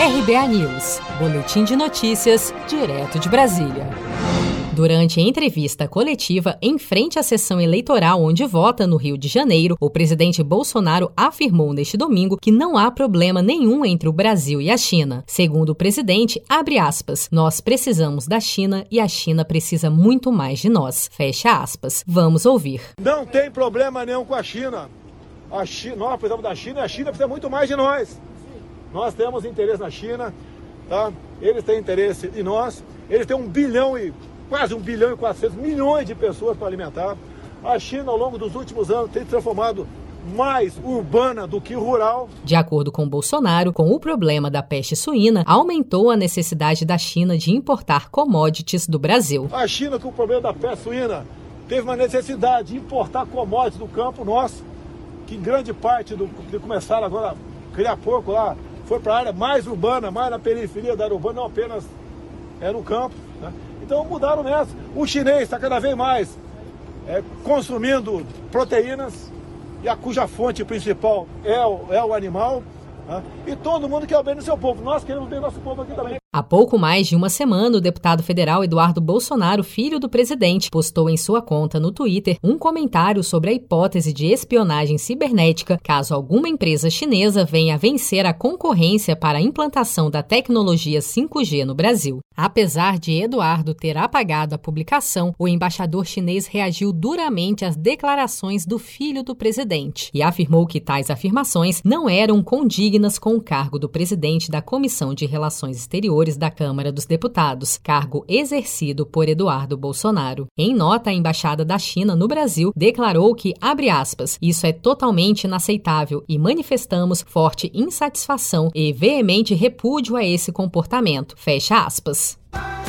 RBA News, Boletim de Notícias, direto de Brasília. Durante a entrevista coletiva em frente à sessão eleitoral onde vota no Rio de Janeiro, o presidente Bolsonaro afirmou neste domingo que não há problema nenhum entre o Brasil e a China. Segundo o presidente, abre aspas, nós precisamos da China e a China precisa muito mais de nós. Fecha aspas. Vamos ouvir. Não tem problema nenhum com a China. A China nós precisamos da China e a China precisa muito mais de nós. Nós temos interesse na China, tá? eles têm interesse em nós. Eles têm um bilhão e quase um bilhão e 400 milhões de pessoas para alimentar. A China, ao longo dos últimos anos, tem se transformado mais urbana do que rural. De acordo com Bolsonaro, com o problema da peste suína, aumentou a necessidade da China de importar commodities do Brasil. A China, com o problema da peste suína, teve uma necessidade de importar commodities do campo nosso, que em grande parte do que começaram agora a criar porco lá, foi para a área mais urbana, mais na periferia da área urbana, não apenas é no campo. Né? Então mudaram nessa. O chinês está cada vez mais é, consumindo proteínas, e a cuja fonte principal é o, é o animal. Né? E todo mundo quer o bem do seu povo. Nós queremos bem do nosso povo aqui também. Há pouco mais de uma semana, o deputado federal Eduardo Bolsonaro, filho do presidente, postou em sua conta no Twitter um comentário sobre a hipótese de espionagem cibernética caso alguma empresa chinesa venha vencer a concorrência para a implantação da tecnologia 5G no Brasil. Apesar de Eduardo ter apagado a publicação, o embaixador chinês reagiu duramente às declarações do filho do presidente e afirmou que tais afirmações não eram condignas com o cargo do presidente da Comissão de Relações Exteriores da Câmara dos Deputados, cargo exercido por Eduardo Bolsonaro. Em nota, a Embaixada da China no Brasil declarou que, abre aspas, isso é totalmente inaceitável e manifestamos forte insatisfação e veemente repúdio a esse comportamento. Fecha aspas.